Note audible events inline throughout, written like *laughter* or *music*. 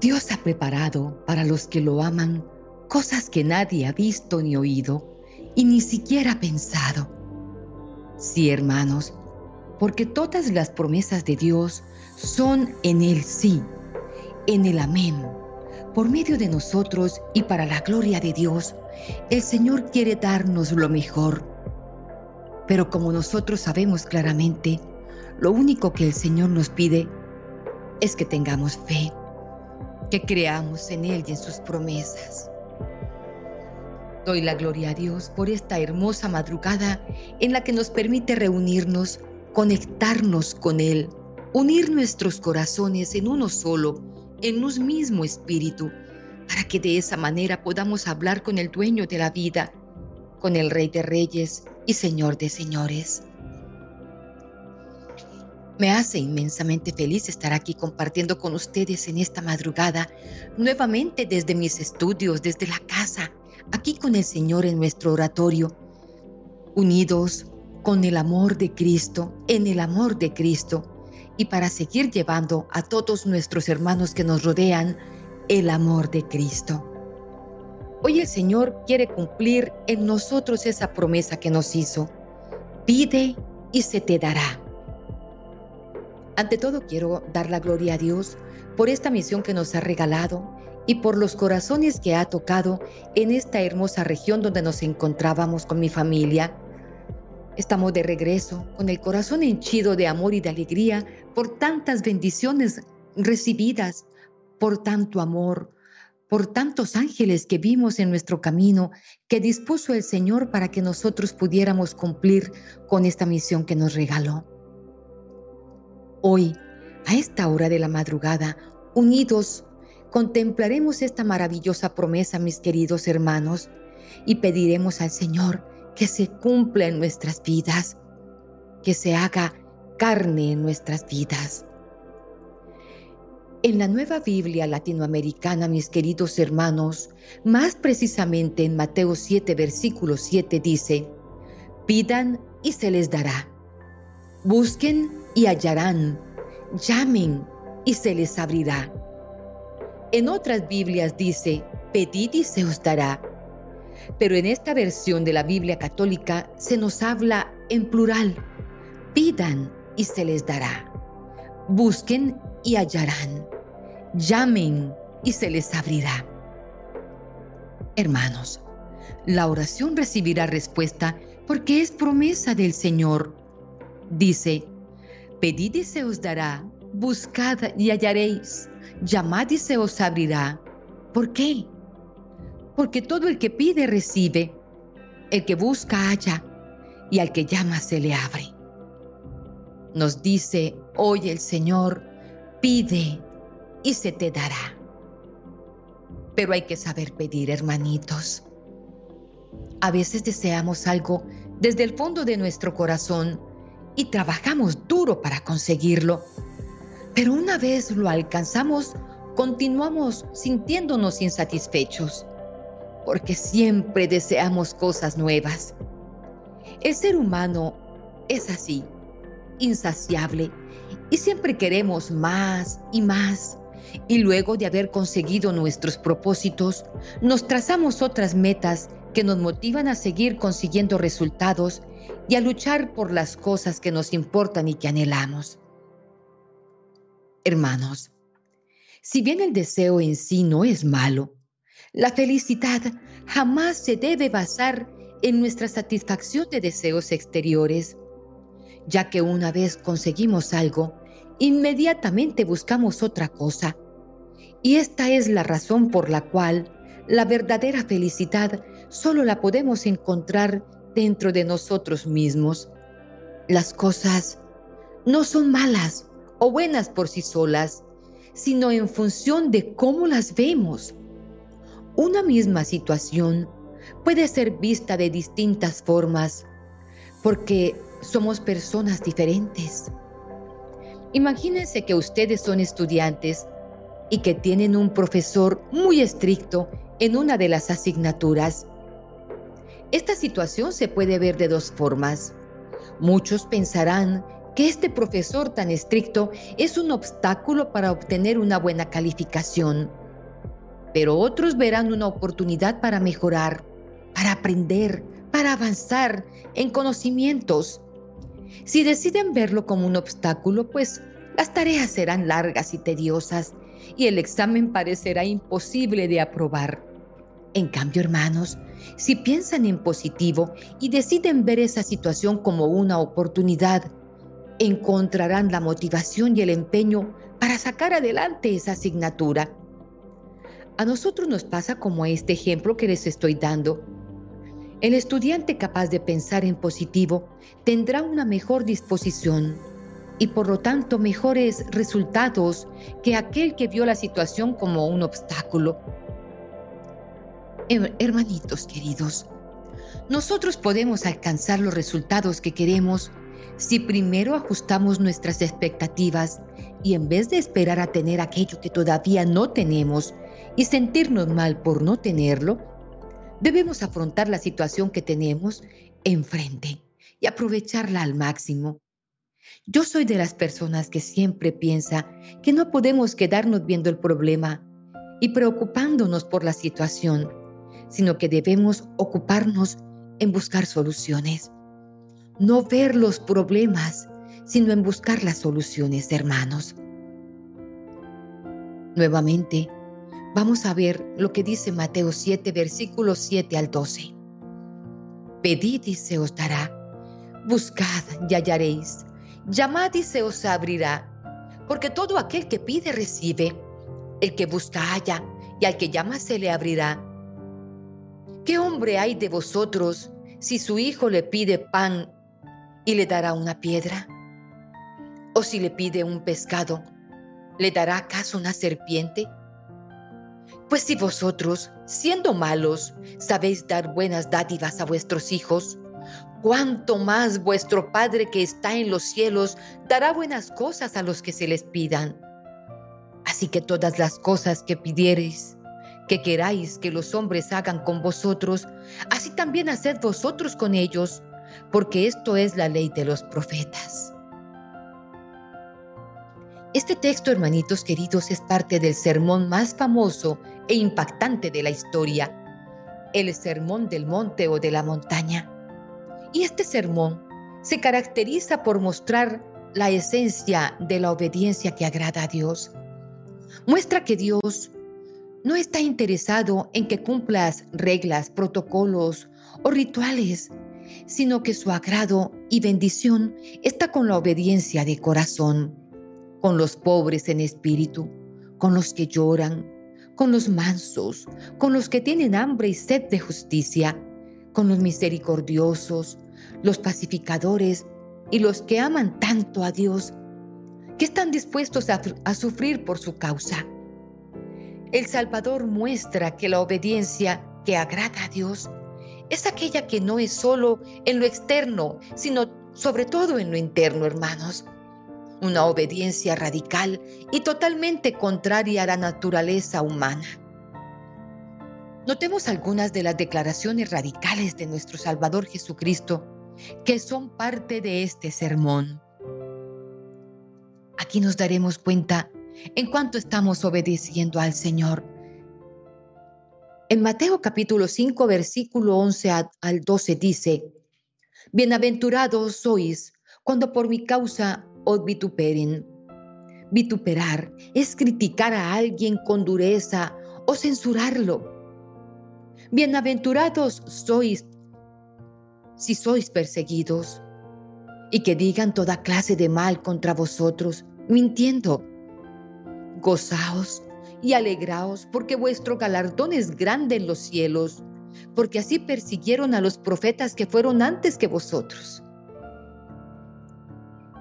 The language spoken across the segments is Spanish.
Dios ha preparado para los que lo aman cosas que nadie ha visto ni oído y ni siquiera pensado. Sí, hermanos, porque todas las promesas de Dios son en el sí, en el amén. Por medio de nosotros y para la gloria de Dios, el Señor quiere darnos lo mejor. Pero como nosotros sabemos claramente, lo único que el Señor nos pide es que tengamos fe, que creamos en Él y en sus promesas. Doy la gloria a Dios por esta hermosa madrugada en la que nos permite reunirnos, conectarnos con Él, unir nuestros corazones en uno solo, en un mismo espíritu, para que de esa manera podamos hablar con el dueño de la vida, con el Rey de Reyes y Señor de Señores. Me hace inmensamente feliz estar aquí compartiendo con ustedes en esta madrugada, nuevamente desde mis estudios, desde la casa, aquí con el Señor en nuestro oratorio, unidos con el amor de Cristo, en el amor de Cristo, y para seguir llevando a todos nuestros hermanos que nos rodean el amor de Cristo. Hoy el Señor quiere cumplir en nosotros esa promesa que nos hizo. Pide y se te dará. Ante todo quiero dar la gloria a Dios por esta misión que nos ha regalado y por los corazones que ha tocado en esta hermosa región donde nos encontrábamos con mi familia. Estamos de regreso con el corazón henchido de amor y de alegría por tantas bendiciones recibidas, por tanto amor, por tantos ángeles que vimos en nuestro camino que dispuso el Señor para que nosotros pudiéramos cumplir con esta misión que nos regaló. Hoy, a esta hora de la madrugada, unidos contemplaremos esta maravillosa promesa, mis queridos hermanos, y pediremos al Señor que se cumpla en nuestras vidas, que se haga carne en nuestras vidas. En la nueva Biblia latinoamericana, mis queridos hermanos, más precisamente en Mateo 7, versículo 7 dice, pidan y se les dará, busquen y hallarán, llamen y se les abrirá. En otras Biblias dice, pedid y se os dará. Pero en esta versión de la Biblia católica se nos habla en plural. Pidan y se les dará. Busquen y hallarán. Llamen y se les abrirá. Hermanos, la oración recibirá respuesta porque es promesa del Señor. Dice, pedid y se os dará, buscad y hallaréis llamad y se os abrirá. ¿Por qué? Porque todo el que pide recibe, el que busca halla, y al que llama se le abre. Nos dice hoy el Señor, pide y se te dará. Pero hay que saber pedir, hermanitos. A veces deseamos algo desde el fondo de nuestro corazón y trabajamos duro para conseguirlo pero una vez lo alcanzamos, continuamos sintiéndonos insatisfechos, porque siempre deseamos cosas nuevas. El ser humano es así, insaciable, y siempre queremos más y más. Y luego de haber conseguido nuestros propósitos, nos trazamos otras metas que nos motivan a seguir consiguiendo resultados y a luchar por las cosas que nos importan y que anhelamos. Hermanos, si bien el deseo en sí no es malo, la felicidad jamás se debe basar en nuestra satisfacción de deseos exteriores, ya que una vez conseguimos algo, inmediatamente buscamos otra cosa. Y esta es la razón por la cual la verdadera felicidad solo la podemos encontrar dentro de nosotros mismos. Las cosas no son malas, o buenas por sí solas, sino en función de cómo las vemos. Una misma situación puede ser vista de distintas formas porque somos personas diferentes. Imagínense que ustedes son estudiantes y que tienen un profesor muy estricto en una de las asignaturas. Esta situación se puede ver de dos formas. Muchos pensarán que este profesor tan estricto es un obstáculo para obtener una buena calificación. Pero otros verán una oportunidad para mejorar, para aprender, para avanzar en conocimientos. Si deciden verlo como un obstáculo, pues las tareas serán largas y tediosas y el examen parecerá imposible de aprobar. En cambio, hermanos, si piensan en positivo y deciden ver esa situación como una oportunidad, encontrarán la motivación y el empeño para sacar adelante esa asignatura. A nosotros nos pasa como este ejemplo que les estoy dando. El estudiante capaz de pensar en positivo tendrá una mejor disposición y por lo tanto mejores resultados que aquel que vio la situación como un obstáculo. Hermanitos queridos, nosotros podemos alcanzar los resultados que queremos si primero ajustamos nuestras expectativas y en vez de esperar a tener aquello que todavía no tenemos y sentirnos mal por no tenerlo, debemos afrontar la situación que tenemos enfrente y aprovecharla al máximo. Yo soy de las personas que siempre piensa que no podemos quedarnos viendo el problema y preocupándonos por la situación, sino que debemos ocuparnos en buscar soluciones. No ver los problemas, sino en buscar las soluciones, hermanos. Nuevamente, vamos a ver lo que dice Mateo 7, versículos 7 al 12. Pedid y se os dará, buscad y hallaréis, llamad y se os abrirá, porque todo aquel que pide recibe, el que busca halla, y al que llama se le abrirá. ¿Qué hombre hay de vosotros si su hijo le pide pan y le dará una piedra? ¿O si le pide un pescado, le dará acaso una serpiente? Pues si vosotros, siendo malos, sabéis dar buenas dádivas a vuestros hijos, cuánto más vuestro Padre que está en los cielos dará buenas cosas a los que se les pidan. Así que todas las cosas que pidiereis, que queráis que los hombres hagan con vosotros, así también haced vosotros con ellos, porque esto es la ley de los profetas. Este texto, hermanitos queridos, es parte del sermón más famoso e impactante de la historia, el sermón del monte o de la montaña. Y este sermón se caracteriza por mostrar la esencia de la obediencia que agrada a Dios. Muestra que Dios no está interesado en que cumplas reglas, protocolos o rituales, sino que su agrado y bendición está con la obediencia de corazón, con los pobres en espíritu, con los que lloran, con los mansos, con los que tienen hambre y sed de justicia, con los misericordiosos, los pacificadores y los que aman tanto a Dios, que están dispuestos a, a sufrir por su causa. El Salvador muestra que la obediencia que agrada a Dios es aquella que no es solo en lo externo, sino sobre todo en lo interno, hermanos. Una obediencia radical y totalmente contraria a la naturaleza humana. Notemos algunas de las declaraciones radicales de nuestro Salvador Jesucristo que son parte de este sermón. Aquí nos daremos cuenta en cuanto estamos obedeciendo al Señor. En Mateo capítulo 5, versículo 11 al 12 dice, Bienaventurados sois cuando por mi causa os vituperen. Vituperar es criticar a alguien con dureza o censurarlo. Bienaventurados sois si sois perseguidos y que digan toda clase de mal contra vosotros, mintiendo. Gozaos y alegraos, porque vuestro galardón es grande en los cielos, porque así persiguieron a los profetas que fueron antes que vosotros.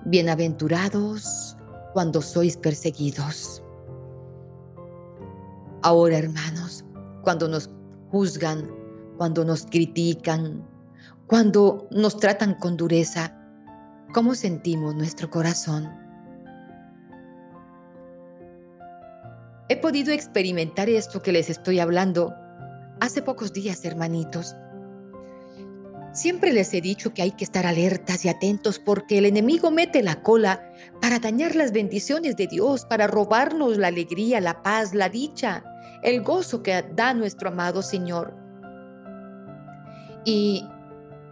Bienaventurados cuando sois perseguidos. Ahora, hermanos, cuando nos juzgan, cuando nos critican, cuando nos tratan con dureza, ¿cómo sentimos nuestro corazón? He podido experimentar esto que les estoy hablando hace pocos días, hermanitos. Siempre les he dicho que hay que estar alertas y atentos porque el enemigo mete la cola para dañar las bendiciones de Dios, para robarnos la alegría, la paz, la dicha, el gozo que da nuestro amado Señor. Y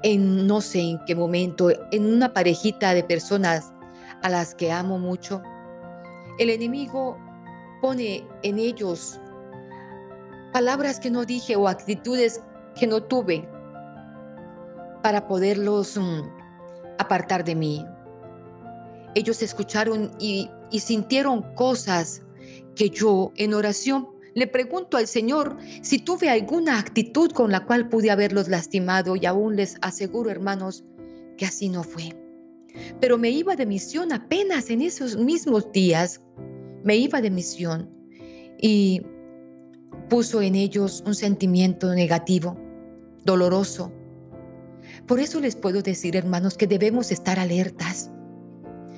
en no sé en qué momento, en una parejita de personas a las que amo mucho, el enemigo pone en ellos palabras que no dije o actitudes que no tuve para poderlos mm, apartar de mí. Ellos escucharon y, y sintieron cosas que yo en oración le pregunto al Señor si tuve alguna actitud con la cual pude haberlos lastimado y aún les aseguro, hermanos, que así no fue. Pero me iba de misión apenas en esos mismos días. Me iba de misión y puso en ellos un sentimiento negativo, doloroso, por eso les puedo decir, hermanos, que debemos estar alertas,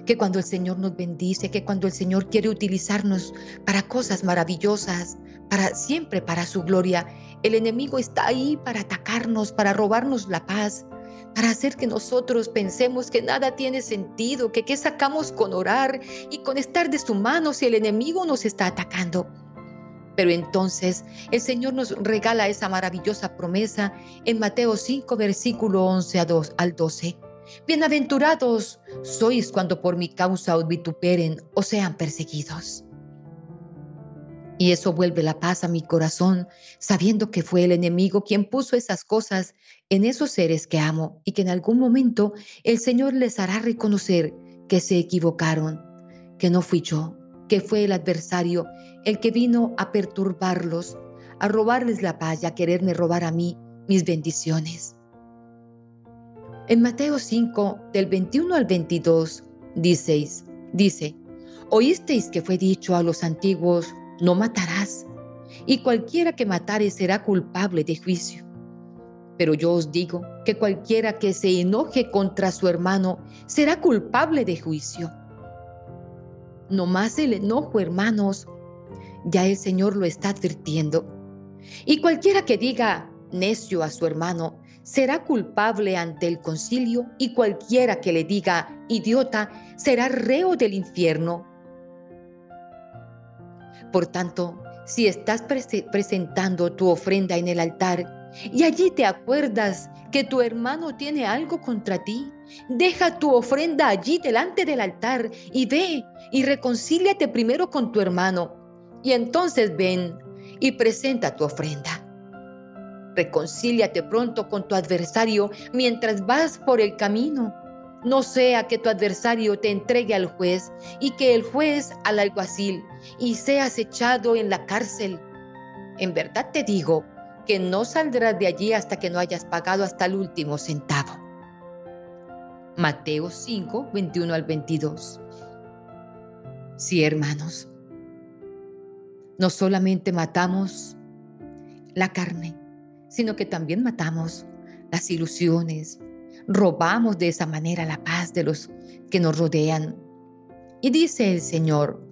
que cuando el Señor nos bendice, que cuando el Señor quiere utilizarnos para cosas maravillosas, para siempre para su gloria, el enemigo está ahí para atacarnos, para robarnos la paz, para hacer que nosotros pensemos que nada tiene sentido, que qué sacamos con orar y con estar de su mano si el enemigo nos está atacando. Pero entonces el Señor nos regala esa maravillosa promesa en Mateo 5, versículo 11 al 12. Bienaventurados sois cuando por mi causa os vituperen o sean perseguidos. Y eso vuelve la paz a mi corazón, sabiendo que fue el enemigo quien puso esas cosas en esos seres que amo y que en algún momento el Señor les hará reconocer que se equivocaron, que no fui yo, que fue el adversario el que vino a perturbarlos, a robarles la paz y a quererme robar a mí mis bendiciones. En Mateo 5, del 21 al 22, diceis, dice, oísteis que fue dicho a los antiguos, no matarás, y cualquiera que matare será culpable de juicio. Pero yo os digo que cualquiera que se enoje contra su hermano será culpable de juicio. No más el enojo, hermanos, ya el Señor lo está advirtiendo. Y cualquiera que diga necio a su hermano será culpable ante el concilio y cualquiera que le diga idiota será reo del infierno. Por tanto, si estás presentando tu ofrenda en el altar y allí te acuerdas que tu hermano tiene algo contra ti, deja tu ofrenda allí delante del altar y ve y reconcíliate primero con tu hermano y entonces ven y presenta tu ofrenda. Reconcíliate pronto con tu adversario mientras vas por el camino. No sea que tu adversario te entregue al juez y que el juez al alguacil y seas echado en la cárcel. En verdad te digo que no saldrás de allí hasta que no hayas pagado hasta el último centavo. Mateo 5, 21 al 22. Sí, hermanos, no solamente matamos la carne, sino que también matamos las ilusiones, robamos de esa manera la paz de los que nos rodean. Y dice el Señor,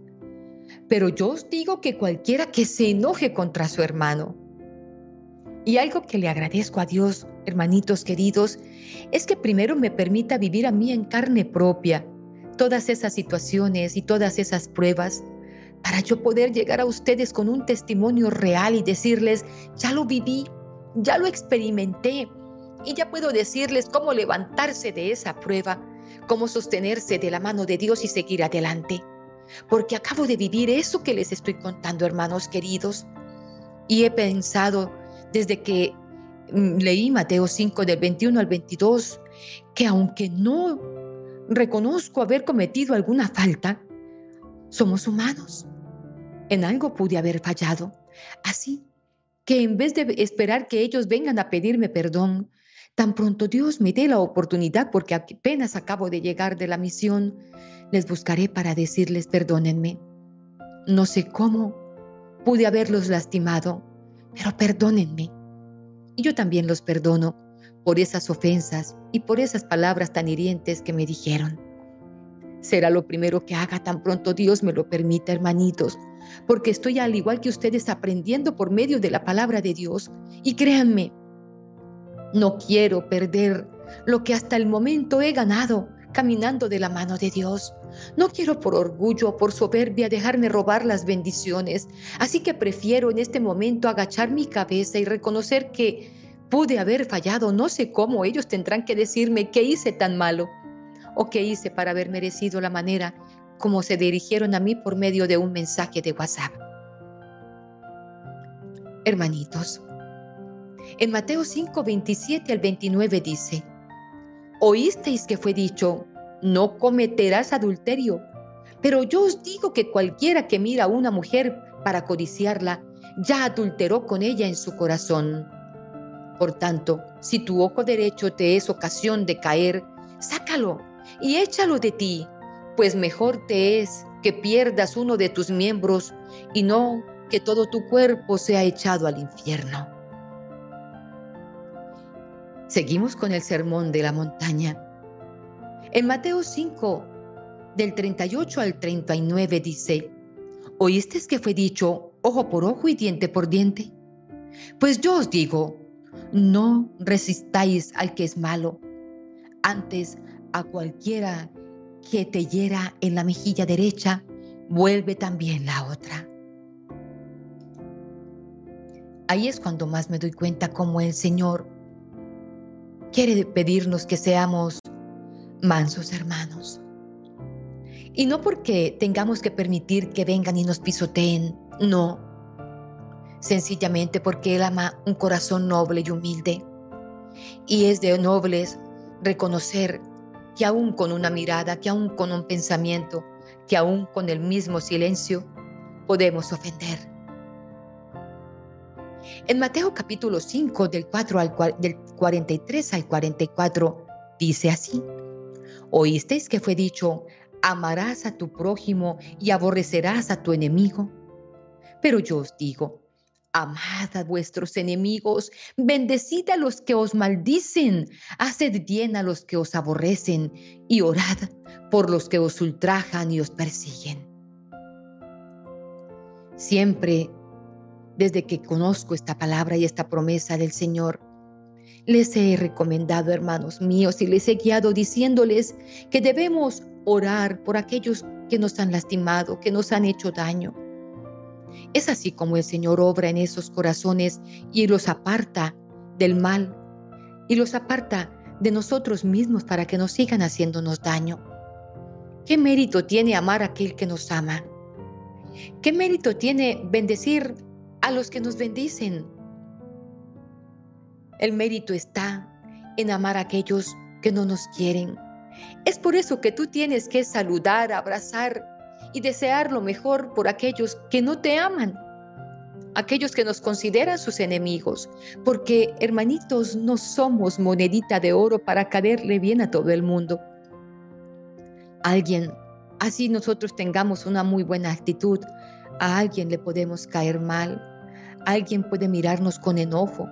pero yo os digo que cualquiera que se enoje contra su hermano, y algo que le agradezco a Dios, hermanitos queridos, es que primero me permita vivir a mí en carne propia todas esas situaciones y todas esas pruebas para yo poder llegar a ustedes con un testimonio real y decirles, ya lo viví, ya lo experimenté y ya puedo decirles cómo levantarse de esa prueba, cómo sostenerse de la mano de Dios y seguir adelante. Porque acabo de vivir eso que les estoy contando, hermanos queridos. Y he pensado desde que mm, leí Mateo 5 del 21 al 22, que aunque no reconozco haber cometido alguna falta, somos humanos. En algo pude haber fallado. Así que en vez de esperar que ellos vengan a pedirme perdón, tan pronto Dios me dé la oportunidad, porque apenas acabo de llegar de la misión, les buscaré para decirles perdónenme. No sé cómo pude haberlos lastimado, pero perdónenme. Y yo también los perdono por esas ofensas y por esas palabras tan hirientes que me dijeron. Será lo primero que haga tan pronto Dios me lo permita, hermanitos, porque estoy al igual que ustedes aprendiendo por medio de la palabra de Dios. Y créanme, No quiero perder lo que hasta el momento he ganado caminando de la mano de Dios. No quiero por orgullo o por soberbia dejarme robar las bendiciones, así que prefiero en este momento agachar mi cabeza y reconocer que pude haber fallado. No sé cómo ellos tendrán que decirme qué hice tan malo o qué hice para haber merecido la manera como se dirigieron a mí por medio de un mensaje de WhatsApp. Hermanitos, en Mateo 5, 27 al 29 dice, Oísteis que fue dicho, no cometerás adulterio. Pero yo os digo que cualquiera que mira a una mujer para codiciarla, ya adulteró con ella en su corazón. Por tanto, si tu ojo derecho te es ocasión de caer, sácalo y échalo de ti, pues mejor te es que pierdas uno de tus miembros y no que todo tu cuerpo sea echado al infierno. Seguimos con el sermón de la montaña. En Mateo 5, del 38 al 39 dice, ¿oíste que fue dicho ojo por ojo y diente por diente? Pues yo os digo, no resistáis al que es malo, antes a cualquiera que te hiera en la mejilla derecha, vuelve también la otra. Ahí es cuando más me doy cuenta cómo el Señor quiere pedirnos que seamos mansos hermanos. Y no porque tengamos que permitir que vengan y nos pisoteen, no. Sencillamente porque Él ama un corazón noble y humilde. Y es de nobles reconocer que aún con una mirada, que aún con un pensamiento, que aún con el mismo silencio, podemos ofender. En Mateo capítulo 5, del, 4 al, del 43 al 44, dice así. ¿Oísteis que fue dicho, amarás a tu prójimo y aborrecerás a tu enemigo? Pero yo os digo, amad a vuestros enemigos, bendecid a los que os maldicen, haced bien a los que os aborrecen y orad por los que os ultrajan y os persiguen. Siempre, desde que conozco esta palabra y esta promesa del Señor, les he recomendado, hermanos míos, y les he guiado diciéndoles que debemos orar por aquellos que nos han lastimado, que nos han hecho daño. Es así como el Señor obra en esos corazones y los aparta del mal y los aparta de nosotros mismos para que nos sigan haciéndonos daño. ¿Qué mérito tiene amar a aquel que nos ama? ¿Qué mérito tiene bendecir a los que nos bendicen? El mérito está en amar a aquellos que no nos quieren. Es por eso que tú tienes que saludar, abrazar y desear lo mejor por aquellos que no te aman, aquellos que nos consideran sus enemigos, porque hermanitos no somos monedita de oro para caerle bien a todo el mundo. Alguien, así nosotros tengamos una muy buena actitud, a alguien le podemos caer mal, alguien puede mirarnos con enojo,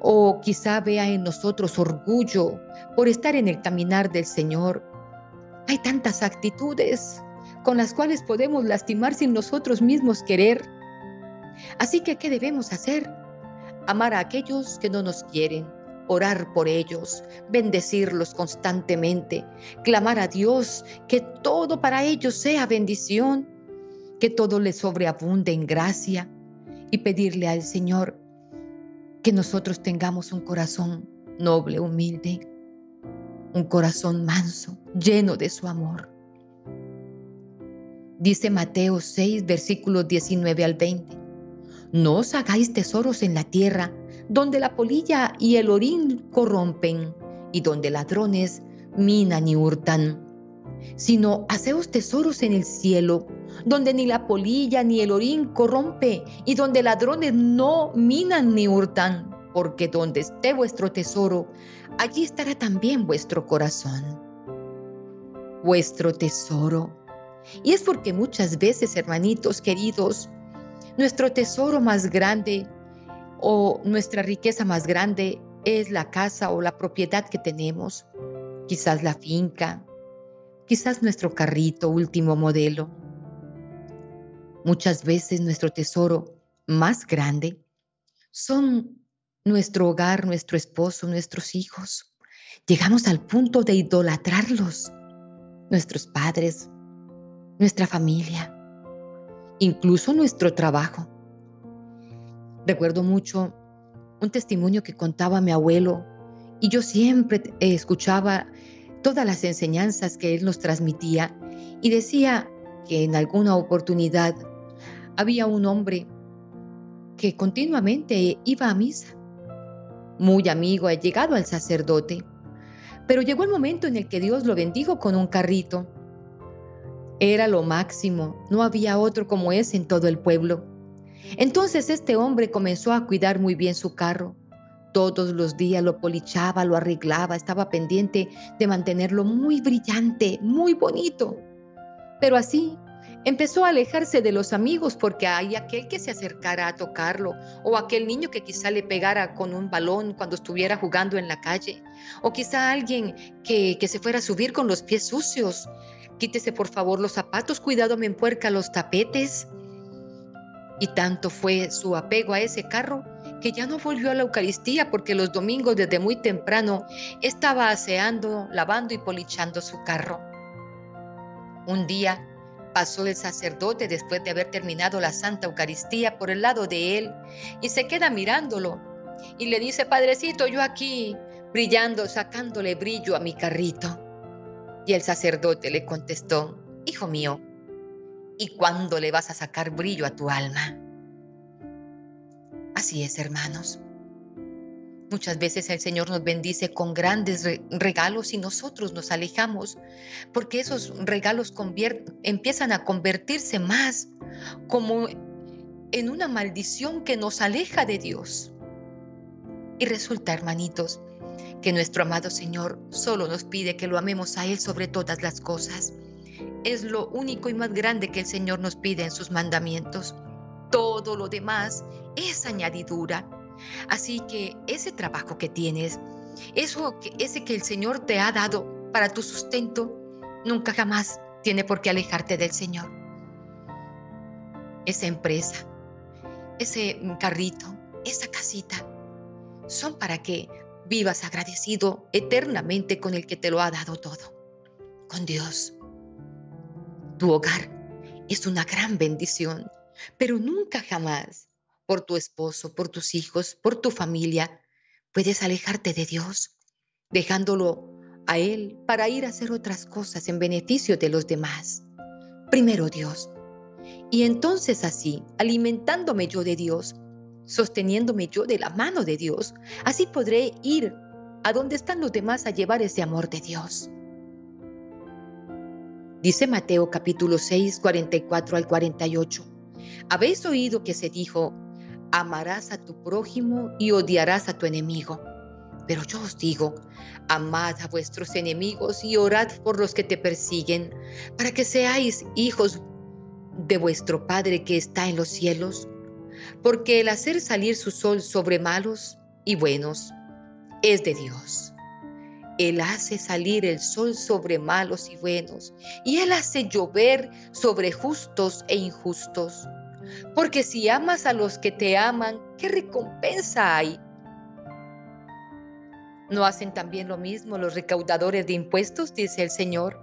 o quizá vea en nosotros orgullo por estar en el caminar del Señor. Hay tantas actitudes con las cuales podemos lastimar sin nosotros mismos querer. Así que, ¿qué debemos hacer? Amar a aquellos que no nos quieren, orar por ellos, bendecirlos constantemente, clamar a Dios que todo para ellos sea bendición, que todo les sobreabunde en gracia y pedirle al Señor que nosotros tengamos un corazón noble, humilde, un corazón manso, lleno de su amor. Dice Mateo 6, versículos 19 al 20. No os hagáis tesoros en la tierra, donde la polilla y el orín corrompen, y donde ladrones minan y hurtan, sino haceos tesoros en el cielo, donde ni la polilla ni el orín corrompe y donde ladrones no minan ni hurtan, porque donde esté vuestro tesoro, allí estará también vuestro corazón. Vuestro tesoro. Y es porque muchas veces, hermanitos queridos, nuestro tesoro más grande o nuestra riqueza más grande es la casa o la propiedad que tenemos, quizás la finca, quizás nuestro carrito último modelo. Muchas veces nuestro tesoro más grande son nuestro hogar, nuestro esposo, nuestros hijos. Llegamos al punto de idolatrarlos, nuestros padres, nuestra familia, incluso nuestro trabajo. Recuerdo mucho un testimonio que contaba mi abuelo y yo siempre escuchaba todas las enseñanzas que él nos transmitía y decía que en alguna oportunidad había un hombre que continuamente iba a misa, muy amigo, ha llegado al sacerdote, pero llegó el momento en el que Dios lo bendijo con un carrito. Era lo máximo, no había otro como ese en todo el pueblo. Entonces este hombre comenzó a cuidar muy bien su carro. Todos los días lo polichaba, lo arreglaba, estaba pendiente de mantenerlo muy brillante, muy bonito. Pero así empezó a alejarse de los amigos porque hay aquel que se acercara a tocarlo o aquel niño que quizá le pegara con un balón cuando estuviera jugando en la calle o quizá alguien que, que se fuera a subir con los pies sucios. Quítese por favor los zapatos, cuidado me empuerca los tapetes. Y tanto fue su apego a ese carro que ya no volvió a la Eucaristía porque los domingos desde muy temprano estaba aseando, lavando y polichando su carro. Un día pasó el sacerdote después de haber terminado la Santa Eucaristía por el lado de él y se queda mirándolo y le dice, Padrecito, yo aquí brillando, sacándole brillo a mi carrito. Y el sacerdote le contestó, Hijo mío, ¿y cuándo le vas a sacar brillo a tu alma? Así es, hermanos. Muchas veces el Señor nos bendice con grandes regalos y nosotros nos alejamos porque esos regalos empiezan a convertirse más como en una maldición que nos aleja de Dios. Y resulta, hermanitos, que nuestro amado Señor solo nos pide que lo amemos a Él sobre todas las cosas. Es lo único y más grande que el Señor nos pide en sus mandamientos. Todo lo demás es añadidura. Así que ese trabajo que tienes, eso que, ese que el Señor te ha dado para tu sustento, nunca jamás tiene por qué alejarte del Señor. Esa empresa, ese carrito, esa casita, son para que vivas agradecido eternamente con el que te lo ha dado todo, con Dios. Tu hogar es una gran bendición, pero nunca jamás por tu esposo, por tus hijos, por tu familia, puedes alejarte de Dios, dejándolo a Él para ir a hacer otras cosas en beneficio de los demás. Primero Dios. Y entonces así, alimentándome yo de Dios, sosteniéndome yo de la mano de Dios, así podré ir a donde están los demás a llevar ese amor de Dios. Dice Mateo capítulo 6, 44 al 48. Habéis oído que se dijo, amarás a tu prójimo y odiarás a tu enemigo. Pero yo os digo, amad a vuestros enemigos y orad por los que te persiguen, para que seáis hijos de vuestro Padre que está en los cielos. Porque el hacer salir su sol sobre malos y buenos es de Dios. Él hace salir el sol sobre malos y buenos, y Él hace llover sobre justos e injustos. Porque si amas a los que te aman, ¿qué recompensa hay? ¿No hacen también lo mismo los recaudadores de impuestos? dice el Señor.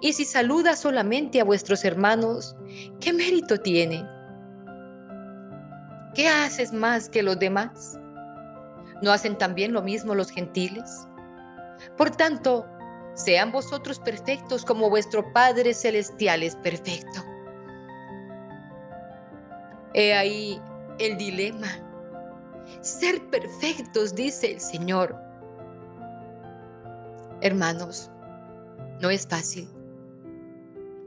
Y si saludas solamente a vuestros hermanos, ¿qué mérito tiene? ¿Qué haces más que los demás? ¿No hacen también lo mismo los gentiles? Por tanto, sean vosotros perfectos como vuestro Padre Celestial es perfecto. He ahí el dilema. Ser perfectos, dice el Señor. Hermanos, no es fácil.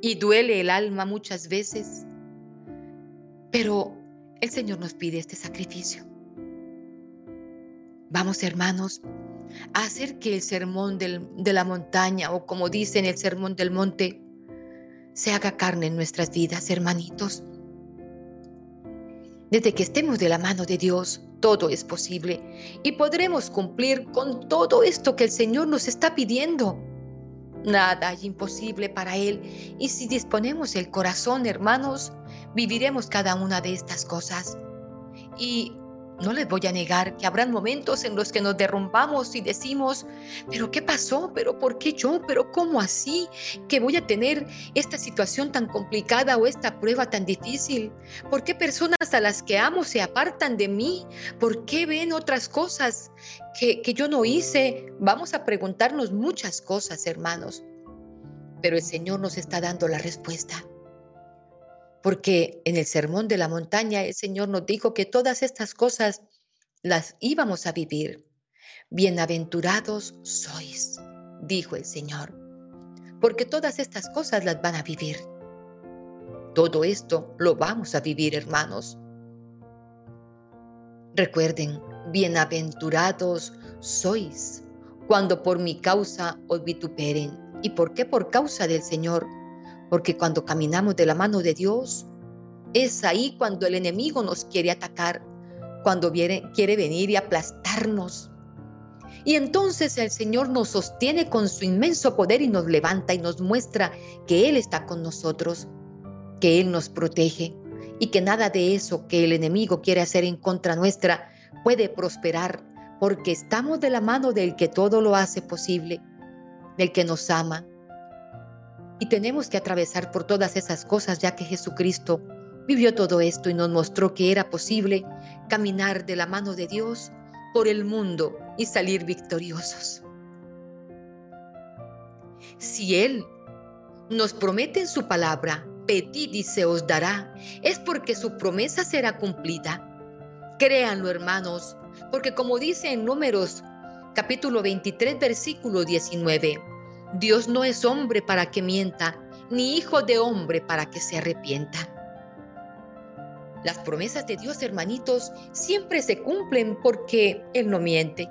Y duele el alma muchas veces. Pero el Señor nos pide este sacrificio. Vamos, hermanos, a hacer que el sermón de la montaña, o como dicen el sermón del monte, se haga carne en nuestras vidas, hermanitos. Desde que estemos de la mano de Dios, todo es posible y podremos cumplir con todo esto que el Señor nos está pidiendo. Nada hay imposible para Él y si disponemos el corazón, hermanos, viviremos cada una de estas cosas. Y no les voy a negar que habrán momentos en los que nos derrumbamos y decimos, pero ¿qué pasó? ¿Pero por qué yo? ¿Pero cómo así? ¿Que voy a tener esta situación tan complicada o esta prueba tan difícil? ¿Por qué personas a las que amo se apartan de mí? ¿Por qué ven otras cosas que, que yo no hice? Vamos a preguntarnos muchas cosas, hermanos. Pero el Señor nos está dando la respuesta. Porque en el sermón de la montaña el Señor nos dijo que todas estas cosas las íbamos a vivir. Bienaventurados sois, dijo el Señor, porque todas estas cosas las van a vivir. Todo esto lo vamos a vivir, hermanos. Recuerden, bienaventurados sois cuando por mi causa os vituperen. ¿Y por qué por causa del Señor? Porque cuando caminamos de la mano de Dios, es ahí cuando el enemigo nos quiere atacar, cuando quiere venir y aplastarnos. Y entonces el Señor nos sostiene con su inmenso poder y nos levanta y nos muestra que Él está con nosotros, que Él nos protege y que nada de eso que el enemigo quiere hacer en contra nuestra puede prosperar, porque estamos de la mano del que todo lo hace posible, del que nos ama, y tenemos que atravesar por todas esas cosas ya que Jesucristo vivió todo esto y nos mostró que era posible caminar de la mano de Dios por el mundo y salir victoriosos. Si Él nos promete en su palabra, pedid y se os dará, es porque su promesa será cumplida. Créanlo, hermanos, porque como dice en Números capítulo 23, versículo 19, Dios no es hombre para que mienta, ni hijo de hombre para que se arrepienta. Las promesas de Dios, hermanitos, siempre se cumplen porque Él no miente.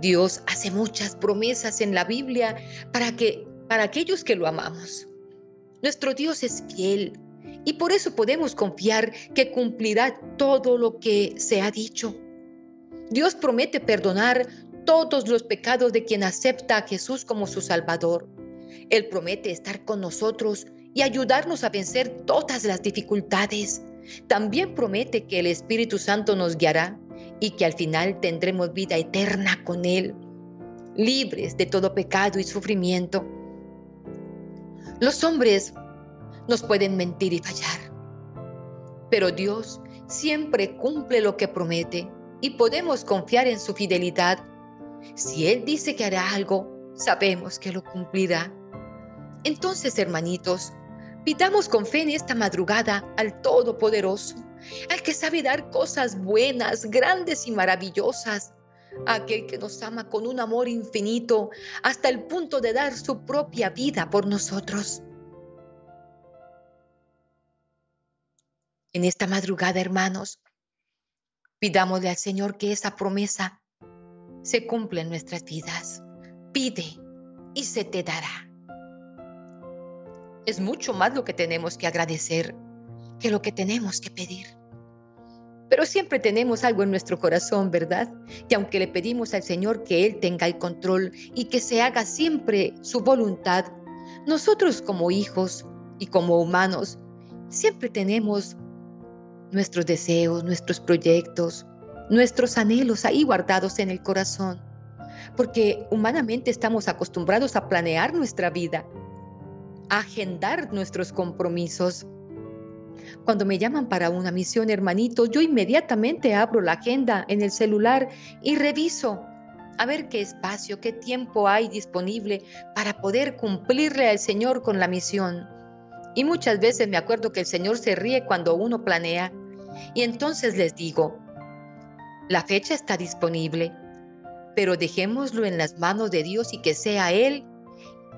Dios hace muchas promesas en la Biblia para que para aquellos que lo amamos. Nuestro Dios es fiel y por eso podemos confiar que cumplirá todo lo que se ha dicho. Dios promete perdonar todos los pecados de quien acepta a Jesús como su Salvador. Él promete estar con nosotros y ayudarnos a vencer todas las dificultades. También promete que el Espíritu Santo nos guiará y que al final tendremos vida eterna con Él, libres de todo pecado y sufrimiento. Los hombres nos pueden mentir y fallar, pero Dios siempre cumple lo que promete y podemos confiar en su fidelidad si Él dice que hará algo, sabemos que lo cumplirá. Entonces, hermanitos, pidamos con fe en esta madrugada al Todopoderoso, al que sabe dar cosas buenas, grandes y maravillosas, a aquel que nos ama con un amor infinito hasta el punto de dar su propia vida por nosotros. En esta madrugada, hermanos, pidámosle al Señor que esa promesa se cumple en nuestras vidas. Pide y se te dará. Es mucho más lo que tenemos que agradecer que lo que tenemos que pedir. Pero siempre tenemos algo en nuestro corazón, ¿verdad? Que aunque le pedimos al Señor que Él tenga el control y que se haga siempre su voluntad, nosotros como hijos y como humanos siempre tenemos nuestros deseos, nuestros proyectos, nuestros anhelos ahí guardados en el corazón, porque humanamente estamos acostumbrados a planear nuestra vida, a agendar nuestros compromisos. Cuando me llaman para una misión, hermanito, yo inmediatamente abro la agenda en el celular y reviso a ver qué espacio, qué tiempo hay disponible para poder cumplirle al Señor con la misión. Y muchas veces me acuerdo que el Señor se ríe cuando uno planea. Y entonces les digo, la fecha está disponible, pero dejémoslo en las manos de Dios y que sea Él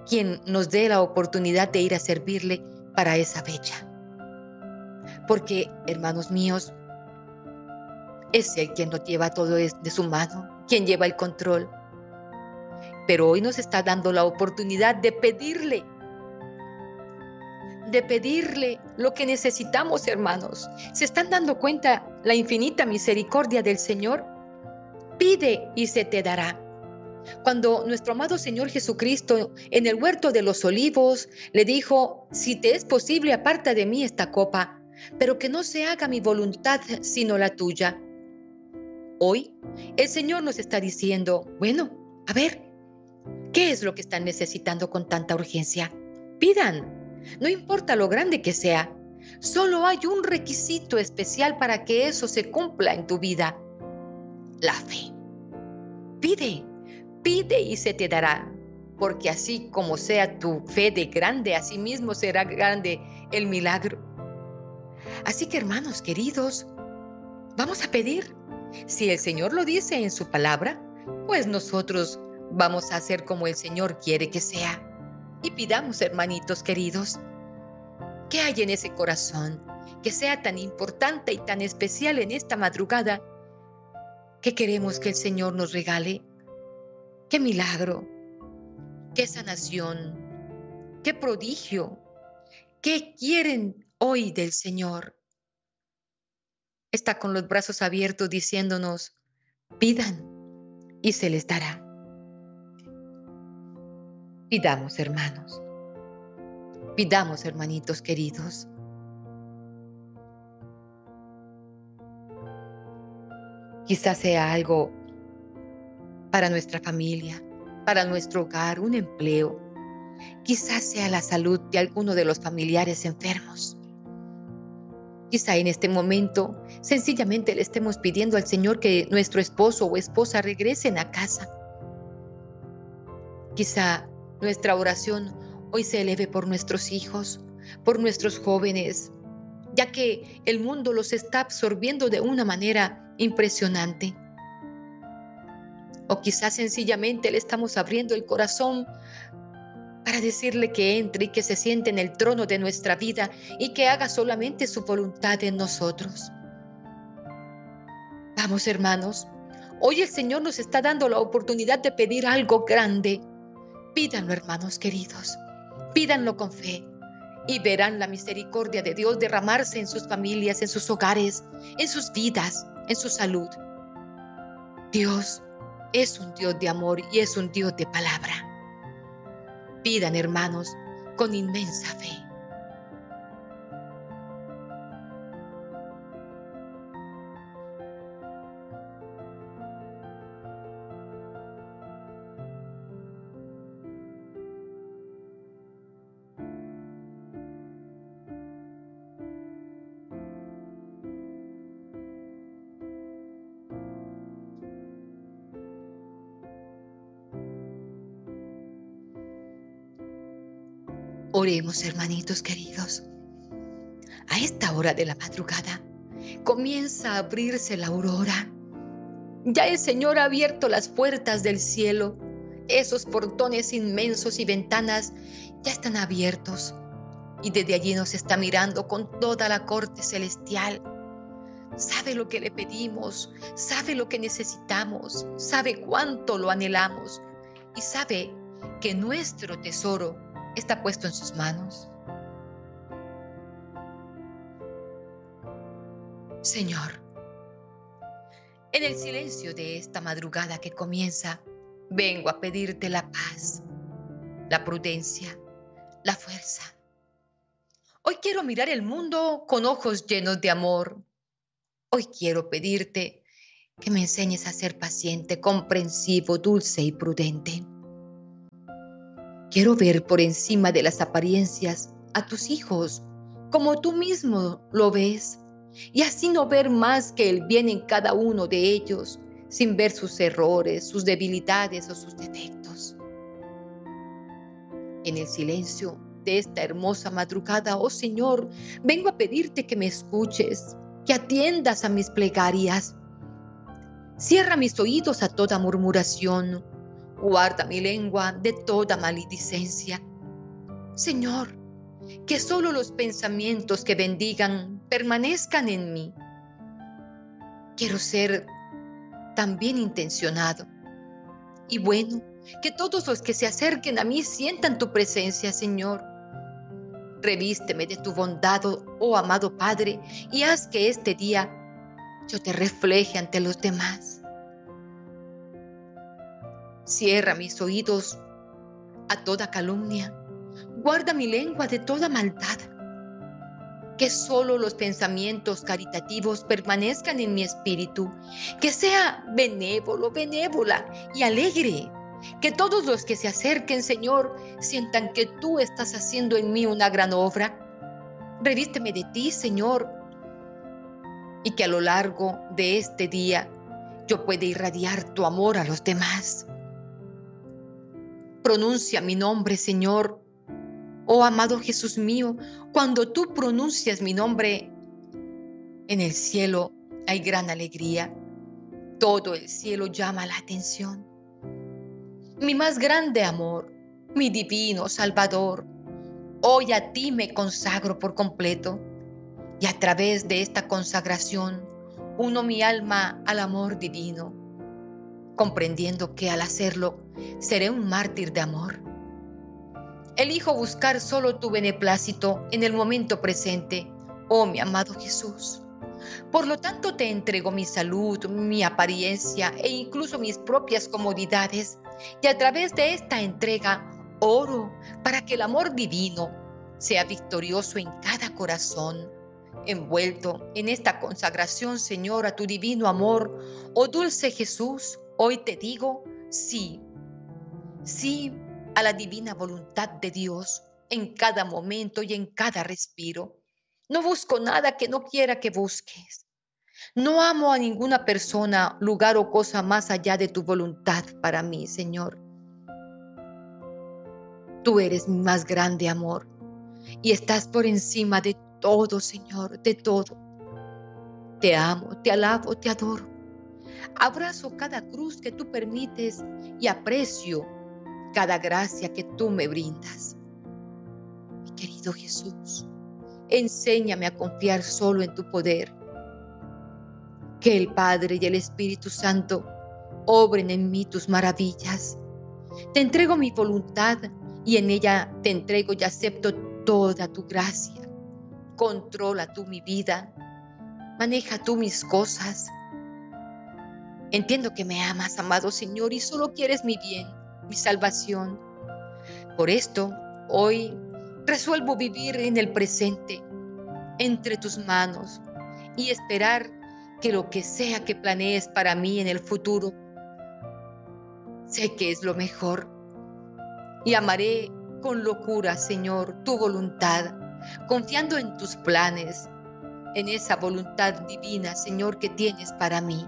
quien nos dé la oportunidad de ir a servirle para esa fecha. Porque, hermanos míos, es Él quien lo lleva todo de su mano, quien lleva el control. Pero hoy nos está dando la oportunidad de pedirle de pedirle lo que necesitamos, hermanos. ¿Se están dando cuenta la infinita misericordia del Señor? Pide y se te dará. Cuando nuestro amado Señor Jesucristo en el huerto de los olivos le dijo, si te es posible, aparta de mí esta copa, pero que no se haga mi voluntad sino la tuya. Hoy el Señor nos está diciendo, bueno, a ver, ¿qué es lo que están necesitando con tanta urgencia? Pidan, no importa lo grande que sea, solo hay un requisito especial para que eso se cumpla en tu vida, la fe. Pide, pide y se te dará, porque así como sea tu fe de grande, así mismo será grande el milagro. Así que hermanos queridos, vamos a pedir. Si el Señor lo dice en su palabra, pues nosotros vamos a hacer como el Señor quiere que sea. Y pidamos, hermanitos queridos, ¿qué hay en ese corazón que sea tan importante y tan especial en esta madrugada que queremos que el Señor nos regale? ¡Qué milagro! ¡Qué sanación! ¡Qué prodigio! ¿Qué quieren hoy del Señor? Está con los brazos abiertos diciéndonos, pidan y se les dará. Pidamos, hermanos. Pidamos, hermanitos queridos. Quizás sea algo para nuestra familia, para nuestro hogar, un empleo. Quizás sea la salud de alguno de los familiares enfermos. Quizá en este momento sencillamente le estemos pidiendo al Señor que nuestro esposo o esposa regresen a casa. Quizá nuestra oración hoy se eleve por nuestros hijos, por nuestros jóvenes, ya que el mundo los está absorbiendo de una manera impresionante. O quizás sencillamente le estamos abriendo el corazón para decirle que entre y que se siente en el trono de nuestra vida y que haga solamente su voluntad en nosotros. Vamos hermanos, hoy el Señor nos está dando la oportunidad de pedir algo grande. Pídanlo hermanos queridos, pídanlo con fe y verán la misericordia de Dios derramarse en sus familias, en sus hogares, en sus vidas, en su salud. Dios es un Dios de amor y es un Dios de palabra. Pidan, hermanos, con inmensa fe. Oremos, hermanitos queridos. A esta hora de la madrugada comienza a abrirse la aurora. Ya el Señor ha abierto las puertas del cielo. Esos portones inmensos y ventanas ya están abiertos. Y desde allí nos está mirando con toda la corte celestial. Sabe lo que le pedimos, sabe lo que necesitamos, sabe cuánto lo anhelamos y sabe que nuestro tesoro está puesto en sus manos. Señor, en el silencio de esta madrugada que comienza, vengo a pedirte la paz, la prudencia, la fuerza. Hoy quiero mirar el mundo con ojos llenos de amor. Hoy quiero pedirte que me enseñes a ser paciente, comprensivo, dulce y prudente. Quiero ver por encima de las apariencias a tus hijos como tú mismo lo ves y así no ver más que el bien en cada uno de ellos sin ver sus errores, sus debilidades o sus defectos. En el silencio de esta hermosa madrugada, oh Señor, vengo a pedirte que me escuches, que atiendas a mis plegarias. Cierra mis oídos a toda murmuración, Guarda mi lengua de toda maledicencia. Señor, que solo los pensamientos que bendigan permanezcan en mí. Quiero ser tan bien intencionado y bueno, que todos los que se acerquen a mí sientan tu presencia, Señor. Revísteme de tu bondad, oh amado Padre, y haz que este día yo te refleje ante los demás. Cierra mis oídos a toda calumnia. Guarda mi lengua de toda maldad. que solo los pensamientos caritativos permanezcan en mi espíritu, que sea benévolo, benévola y alegre. Que todos los que se acerquen, Señor, sientan que tú estás haciendo en mí una gran obra. Revísteme de ti, Señor, y que a lo largo de este día yo pueda irradiar tu amor a los demás. Pronuncia mi nombre, Señor, Oh amado Jesús mío, cuando tú pronuncias mi nombre, en el cielo hay gran alegría. Todo el cielo llama la atención. Mi más grande amor, mi divino Salvador, hoy a ti me consagro por completo y a través de esta consagración uno mi alma al amor divino, comprendiendo que al hacerlo seré un mártir de amor Elijo buscar solo tu beneplácito en el momento presente, oh mi amado Jesús. Por lo tanto te entrego mi salud, mi apariencia e incluso mis propias comodidades y a través de esta entrega oro para que el amor divino sea victorioso en cada corazón. Envuelto en esta consagración, Señor, a tu divino amor, oh dulce Jesús, hoy te digo sí, sí a la divina voluntad de Dios en cada momento y en cada respiro. No busco nada que no quiera que busques. No amo a ninguna persona, lugar o cosa más allá de tu voluntad para mí, Señor. Tú eres mi más grande amor y estás por encima de todo, Señor, de todo. Te amo, te alabo, te adoro. Abrazo cada cruz que tú permites y aprecio cada gracia que tú me brindas. Mi querido Jesús, enséñame a confiar solo en tu poder. Que el Padre y el Espíritu Santo obren en mí tus maravillas. Te entrego mi voluntad y en ella te entrego y acepto toda tu gracia. Controla tú mi vida. Maneja tú mis cosas. Entiendo que me amas, amado Señor, y solo quieres mi bien mi salvación. Por esto, hoy resuelvo vivir en el presente, entre tus manos, y esperar que lo que sea que planees para mí en el futuro, sé que es lo mejor. Y amaré con locura, Señor, tu voluntad, confiando en tus planes, en esa voluntad divina, Señor, que tienes para mí.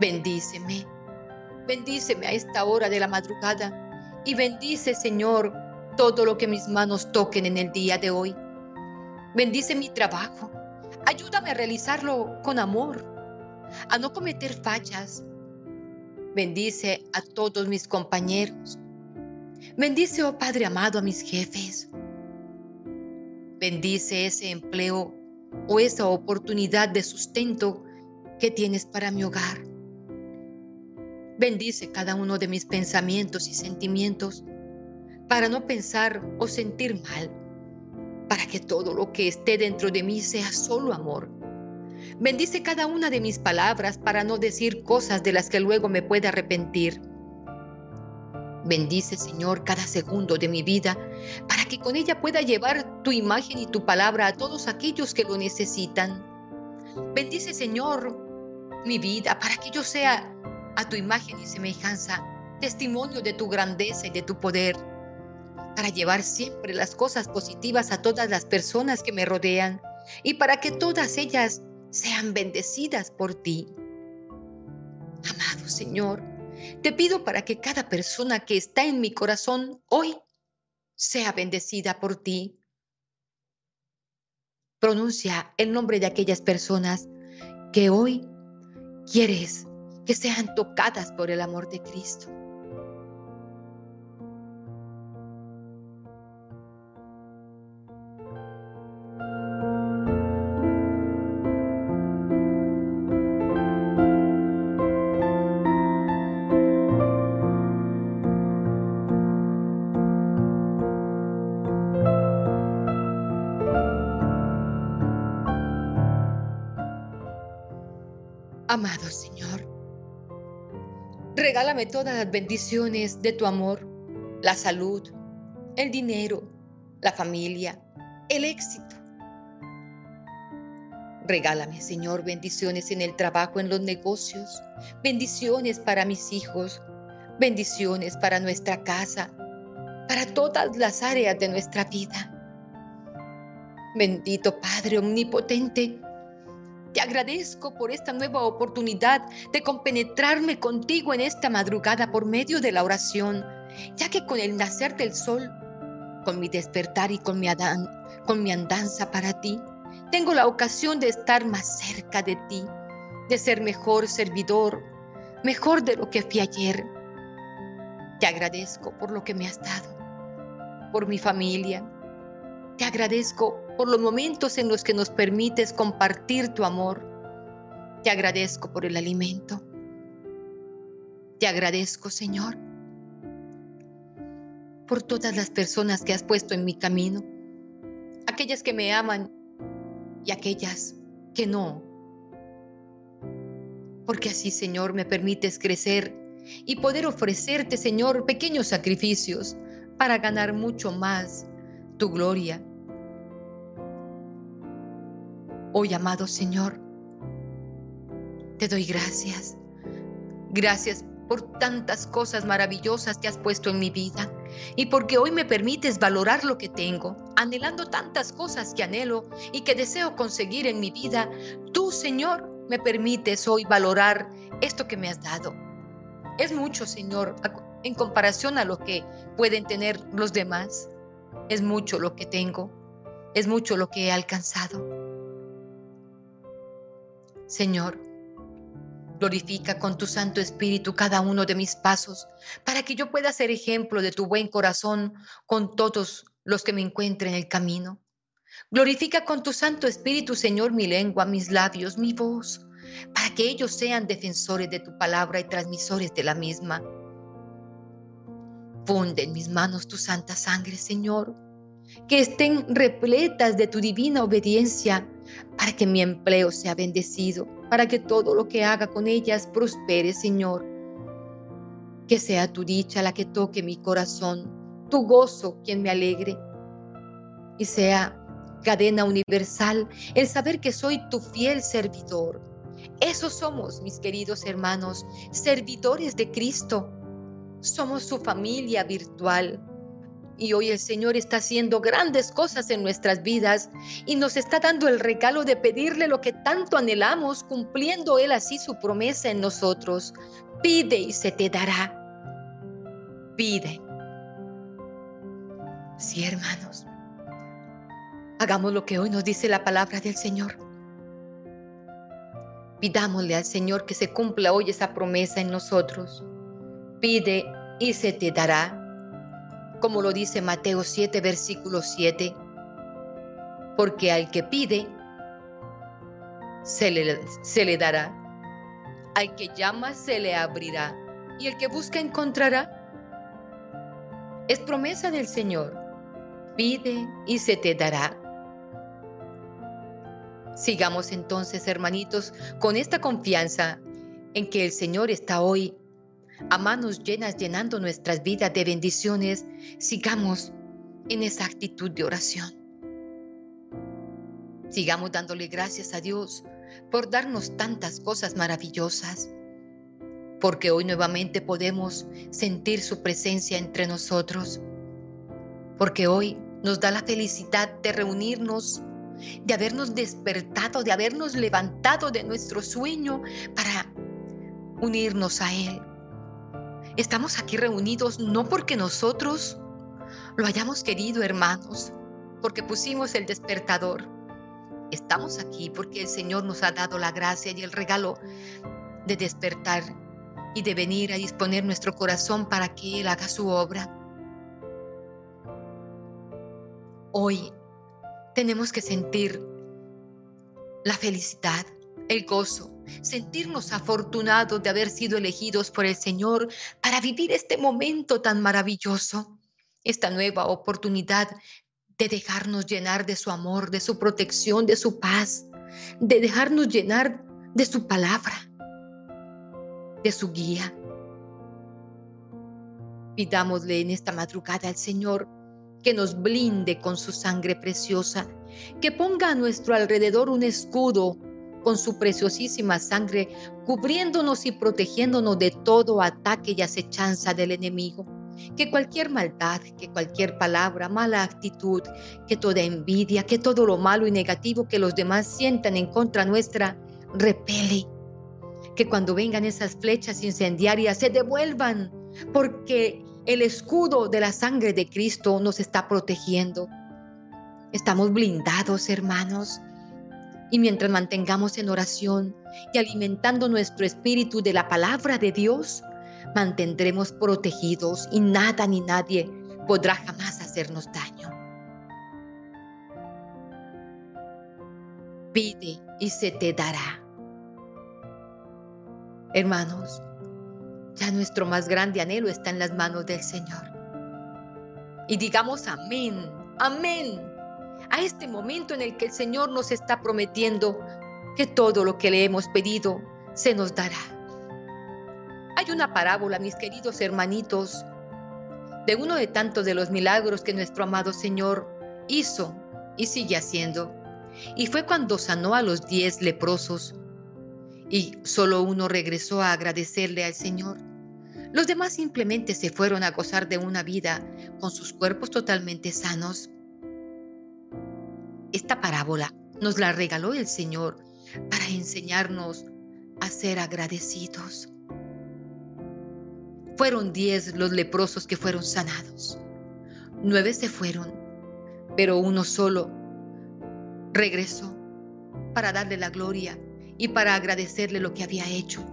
Bendíceme Bendíceme a esta hora de la madrugada y bendice, Señor, todo lo que mis manos toquen en el día de hoy. Bendice mi trabajo. Ayúdame a realizarlo con amor, a no cometer fallas. Bendice a todos mis compañeros. Bendice, oh Padre amado, a mis jefes. Bendice ese empleo o esa oportunidad de sustento que tienes para mi hogar. Bendice cada uno de mis pensamientos y sentimientos para no pensar o sentir mal, para que todo lo que esté dentro de mí sea solo amor. Bendice cada una de mis palabras para no decir cosas de las que luego me pueda arrepentir. Bendice, Señor, cada segundo de mi vida para que con ella pueda llevar tu imagen y tu palabra a todos aquellos que lo necesitan. Bendice, Señor, mi vida para que yo sea a tu imagen y semejanza, testimonio de tu grandeza y de tu poder, para llevar siempre las cosas positivas a todas las personas que me rodean y para que todas ellas sean bendecidas por ti. Amado Señor, te pido para que cada persona que está en mi corazón hoy sea bendecida por ti. Pronuncia el nombre de aquellas personas que hoy quieres que sean tocadas por el amor de Cristo. Amado Todas las bendiciones de tu amor, la salud, el dinero, la familia, el éxito. Regálame, Señor, bendiciones en el trabajo, en los negocios, bendiciones para mis hijos, bendiciones para nuestra casa, para todas las áreas de nuestra vida. Bendito Padre Omnipotente, te agradezco por esta nueva oportunidad de compenetrarme contigo en esta madrugada por medio de la oración, ya que con el nacer del sol, con mi despertar y con mi, andanza para ti, tengo la ocasión de estar más cerca de ti, de ser mejor servidor, mejor de lo que fui ayer. Te agradezco por lo que me has dado, por mi familia. Te agradezco por los momentos en los que nos permites compartir tu amor. Te agradezco por el alimento. Te agradezco, Señor, por todas las personas que has puesto en mi camino, aquellas que me aman y aquellas que no. Porque así, Señor, me permites crecer y poder ofrecerte, Señor, pequeños sacrificios para ganar mucho más tu gloria. Hoy, amado Señor, te doy gracias. Gracias por tantas cosas maravillosas que has puesto en mi vida y porque hoy me permites valorar lo que tengo, anhelando tantas cosas que anhelo y que deseo conseguir en mi vida. Tú, Señor, me permites hoy valorar esto que me has dado. Es mucho, Señor, en comparación a lo que pueden tener los demás. Es mucho lo que tengo, es mucho lo que he alcanzado. Señor, Glorifica con tu Santo Espíritu cada uno de mis pasos, para que yo pueda ser ejemplo de tu buen corazón con todos los que me encuentren en el camino. Glorifica con tu Santo Espíritu, Señor, mi lengua, mis labios, mi voz, para que ellos sean defensores de tu palabra y transmisores de la misma. Funde en mis manos tu santa sangre, Señor, que estén repletas de tu divina obediencia, para que mi empleo sea bendecido para que todo lo que haga con ellas prospere, Señor. Que sea tu dicha la que toque mi corazón, tu gozo quien me alegre. Y sea cadena universal el saber que soy tu fiel servidor. Esos somos, mis queridos hermanos, servidores de Cristo. Somos su familia virtual. Y hoy el Señor está haciendo grandes cosas en nuestras vidas y nos está dando el regalo de pedirle lo que tanto anhelamos, cumpliendo Él así su promesa en nosotros. Pide y se te dará. Pide. Sí, hermanos. Hagamos lo que hoy nos dice la palabra del Señor. Pidámosle al Señor que se cumpla hoy esa promesa en nosotros. Pide y se te dará como lo dice Mateo 7, versículo 7, porque al que pide, se le, se le dará, al que llama, se le abrirá, y el que busca, encontrará. Es promesa del Señor, pide y se te dará. Sigamos entonces, hermanitos, con esta confianza en que el Señor está hoy a manos llenas llenando nuestras vidas de bendiciones, sigamos en esa actitud de oración. Sigamos dándole gracias a Dios por darnos tantas cosas maravillosas, porque hoy nuevamente podemos sentir su presencia entre nosotros, porque hoy nos da la felicidad de reunirnos, de habernos despertado, de habernos levantado de nuestro sueño para unirnos a Él, Estamos aquí reunidos no porque nosotros lo hayamos querido, hermanos, porque pusimos el despertador. Estamos aquí porque el Señor nos ha dado la gracia y el regalo de despertar y de venir a disponer nuestro corazón para que Él haga su obra. Hoy tenemos que sentir la felicidad, el gozo, sentirnos afortunados de haber sido elegidos por el Señor para vivir este momento tan maravilloso, esta nueva oportunidad de dejarnos llenar de su amor, de su protección, de su paz, de dejarnos llenar de su palabra, de su guía. Pidámosle en esta madrugada al Señor que nos blinde con su sangre preciosa, que ponga a nuestro alrededor un escudo con su preciosísima sangre, cubriéndonos y protegiéndonos de todo ataque y acechanza del enemigo. Que cualquier maldad, que cualquier palabra, mala actitud, que toda envidia, que todo lo malo y negativo que los demás sientan en contra nuestra, repele. Que cuando vengan esas flechas incendiarias se devuelvan, porque el escudo de la sangre de Cristo nos está protegiendo. Estamos blindados, hermanos. Y mientras mantengamos en oración y alimentando nuestro espíritu de la palabra de Dios, mantendremos protegidos y nada ni nadie podrá jamás hacernos daño. Pide y se te dará. Hermanos, ya nuestro más grande anhelo está en las manos del Señor. Y digamos amén, amén a este momento en el que el Señor nos está prometiendo que todo lo que le hemos pedido se nos dará. Hay una parábola, mis queridos hermanitos, de uno de tantos de los milagros que nuestro amado Señor hizo y sigue haciendo. Y fue cuando sanó a los diez leprosos y solo uno regresó a agradecerle al Señor. Los demás simplemente se fueron a gozar de una vida con sus cuerpos totalmente sanos. Esta parábola nos la regaló el Señor para enseñarnos a ser agradecidos. Fueron diez los leprosos que fueron sanados. Nueve se fueron, pero uno solo regresó para darle la gloria y para agradecerle lo que había hecho.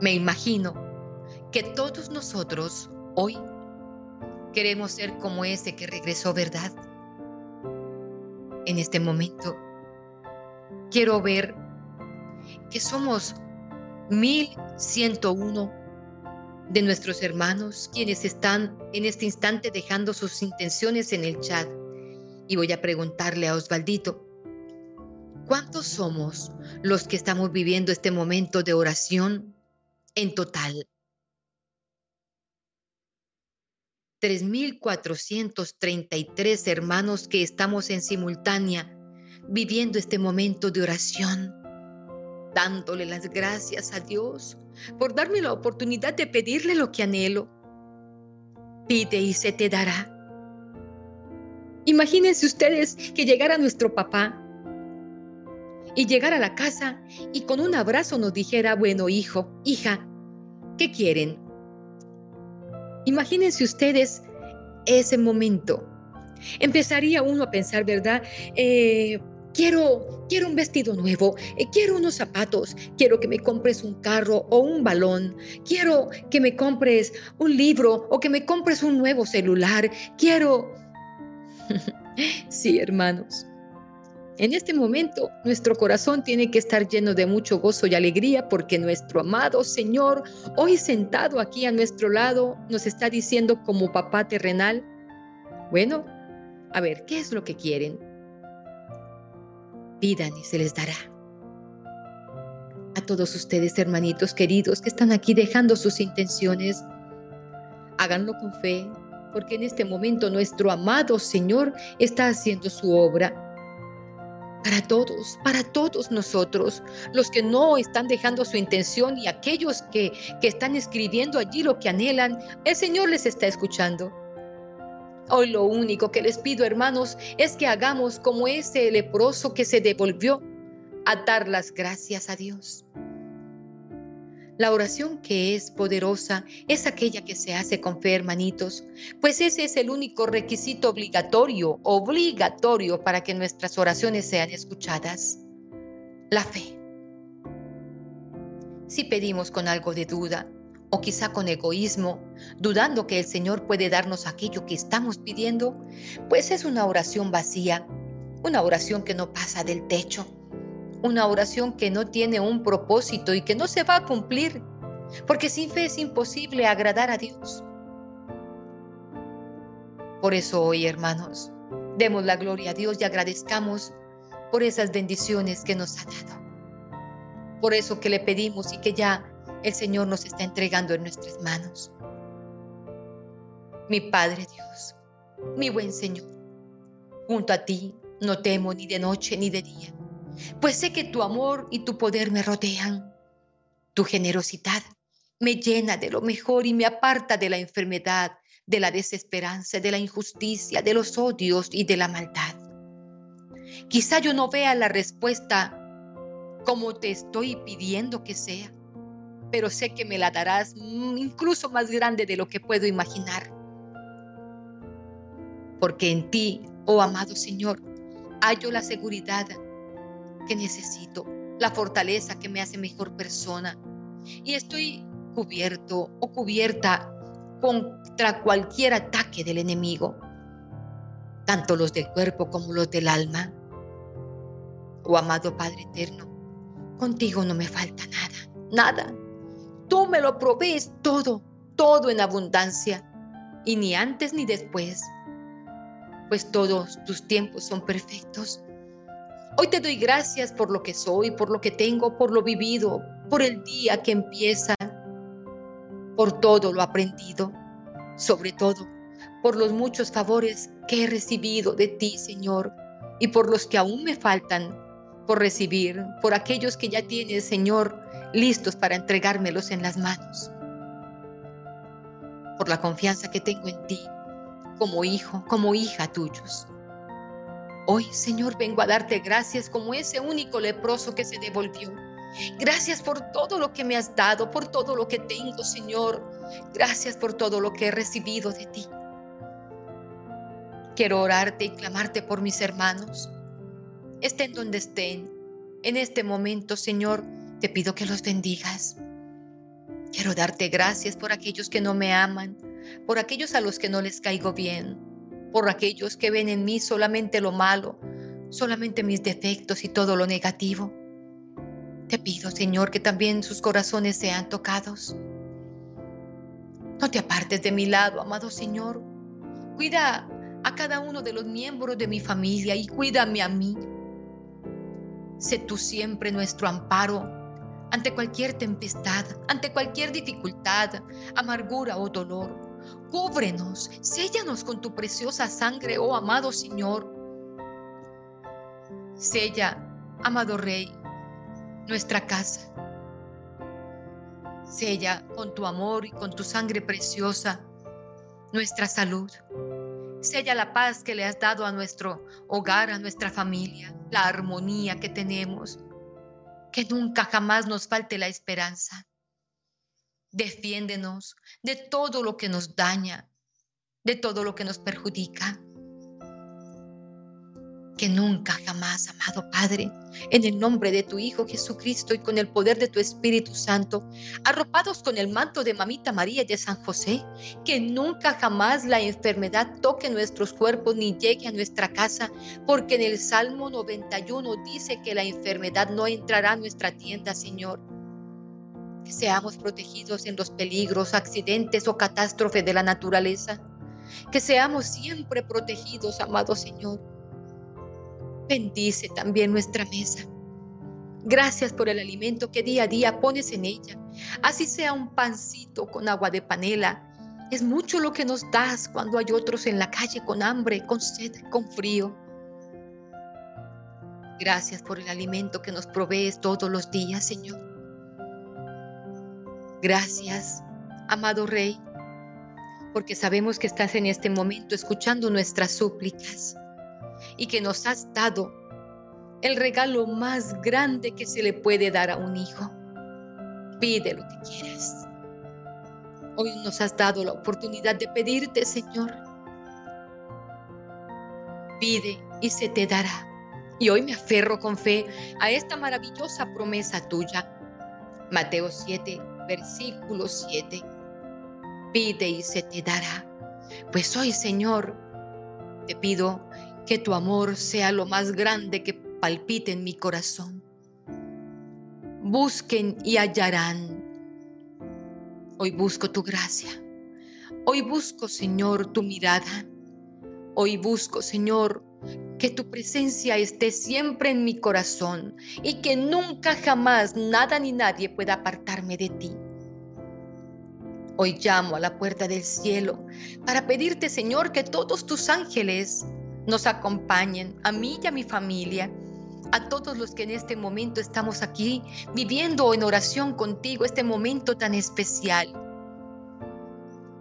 Me imagino que todos nosotros hoy queremos ser como ese que regresó, ¿verdad? En este momento quiero ver que somos 1101 de nuestros hermanos quienes están en este instante dejando sus intenciones en el chat. Y voy a preguntarle a Osvaldito, ¿cuántos somos los que estamos viviendo este momento de oración en total? 3.433 hermanos que estamos en simultánea viviendo este momento de oración, dándole las gracias a Dios por darme la oportunidad de pedirle lo que anhelo. Pide y se te dará. Imagínense ustedes que llegara nuestro papá y llegara a la casa y con un abrazo nos dijera, bueno hijo, hija, ¿qué quieren? Imagínense ustedes ese momento. Empezaría uno a pensar, ¿verdad? Eh, quiero, quiero un vestido nuevo, eh, quiero unos zapatos, quiero que me compres un carro o un balón, quiero que me compres un libro o que me compres un nuevo celular, quiero... *laughs* sí, hermanos, en este momento, nuestro corazón tiene que estar lleno de mucho gozo y alegría porque nuestro amado Señor, hoy sentado aquí a nuestro lado, nos está diciendo como papá terrenal, bueno, a ver, ¿qué es lo que quieren? Pidan y se les dará. A todos ustedes, hermanitos queridos, que están aquí dejando sus intenciones, háganlo con fe, porque en este momento nuestro amado Señor está haciendo su obra para todos, para todos nosotros, los que no están dejando su intención y aquellos que, que están escribiendo allí lo que anhelan, el Señor les está escuchando. Hoy lo único que les pido, hermanos, es que hagamos como ese leproso que se devolvió a dar las gracias a Dios. La oración que es poderosa es aquella que se hace con fe, hermanitos, pues ese es el único requisito obligatorio, obligatorio para que nuestras oraciones sean escuchadas. La fe. Si pedimos con algo de duda, o quizá con egoísmo, dudando que el Señor puede darnos aquello que estamos pidiendo, pues es una oración vacía, una oración que no pasa del techo una oración que no tiene un propósito y que no se va a cumplir, porque sin fe es imposible agradar a Dios. Por eso hoy, hermanos, demos la gloria a Dios y agradezcamos por esas bendiciones que nos ha dado. Por eso que le pedimos y que ya el Señor nos está entregando en nuestras manos. Mi Padre Dios, mi buen Señor, junto a ti no temo ni de noche ni de día, pues sé que tu amor y tu poder me rodean. Tu generosidad me llena de lo mejor y me aparta de la enfermedad, de la desesperanza, de la injusticia, de los odios y de la maldad. Quizá yo no vea la respuesta como te estoy pidiendo que sea, pero sé que me la darás incluso más grande de lo que puedo imaginar. Porque en ti, oh amado Señor, hallo la seguridad que necesito, la fortaleza que me hace mejor persona. Y estoy cubierto o cubierta contra cualquier ataque del enemigo, tanto los del cuerpo como los del alma. Oh amado Padre Eterno, contigo no me falta nada, nada. Tú me lo provees todo, todo en abundancia, y ni antes ni después, pues todos tus tiempos son perfectos. Hoy te doy gracias por lo que soy, por lo que tengo, por lo vivido, por el día que empieza, por todo lo aprendido, sobre todo por los muchos favores que he recibido de ti, Señor, y por los que aún me faltan por recibir, por aquellos que ya tienes, Señor, listos para entregármelos en las manos, por la confianza que tengo en ti, como hijo, como hija tuyos. Hoy, Señor, vengo a darte gracias como ese único leproso que se devolvió Gracias por todo lo que me has dado, por todo lo que tengo, Señor. Gracias por todo lo que he recibido de ti. Quiero orarte y clamarte por mis hermanos. Estén donde estén. En este momento, Señor, te pido que los bendigas. Quiero darte gracias por aquellos que no me aman, por aquellos a los que no les caigo bien, por aquellos que ven en mí solamente lo malo, solamente mis defectos y todo lo negativo. Te pido, Señor, que también sus corazones sean tocados. No te apartes de mi lado, amado Señor. Cuida a cada uno de los miembros de mi familia y cuídame a mí. Sé tú siempre nuestro amparo ante cualquier tempestad, ante cualquier dificultad, amargura o dolor. Cúbrenos, séllanos con tu preciosa sangre, oh amado Señor. Sella, amado Rey, nuestra casa. Sella con tu amor y con tu sangre preciosa nuestra salud. Sella la paz que le has dado a nuestro hogar, a nuestra familia, la armonía que tenemos. Que nunca jamás nos falte la esperanza. Defiéndenos de todo lo que nos daña, de todo lo que nos perjudica que nunca jamás, amado Padre, en el nombre de tu Hijo Jesucristo y con el poder de tu Espíritu Santo, arropados con el manto de Mamita María y de San José, que nunca jamás la enfermedad toque nuestros cuerpos ni llegue a nuestra casa, porque en el Salmo 91 dice que la enfermedad no entrará a nuestra tienda, Señor. Seamos protegidos en los peligros, accidentes o catástrofes de la naturaleza. Que seamos siempre protegidos, amado Señor Bendice también nuestra mesa. Gracias por el alimento que día a día pones en ella. Así sea un pancito con agua de panela. Es mucho lo que nos das cuando hay otros en la calle con hambre, con sed, con frío. Gracias por el alimento que nos provees todos los días, Señor. Gracias, amado Rey, porque sabemos que estás en este momento escuchando nuestras súplicas y que nos has dado el regalo más grande que se le puede dar a un hijo. Pide lo que quieras. Hoy nos has dado la oportunidad de pedirte, Señor. Pide y se te dará. Y hoy me aferro con fe a esta maravillosa promesa tuya. Mateo 7, versículo 7. Pide y se te dará. Pues hoy, Señor, te pido que tu amor sea lo más grande que palpite en mi corazón. Busquen y hallarán. Hoy busco tu gracia. Hoy busco, Señor, tu mirada. Hoy busco, Señor, que tu presencia esté siempre en mi corazón y que nunca jamás nada ni nadie pueda apartarme de ti. Hoy llamo a la puerta del cielo para pedirte, Señor, que todos tus ángeles nos acompañen, a mí y a mi familia, a todos los que en este momento estamos aquí viviendo en oración contigo este momento tan especial.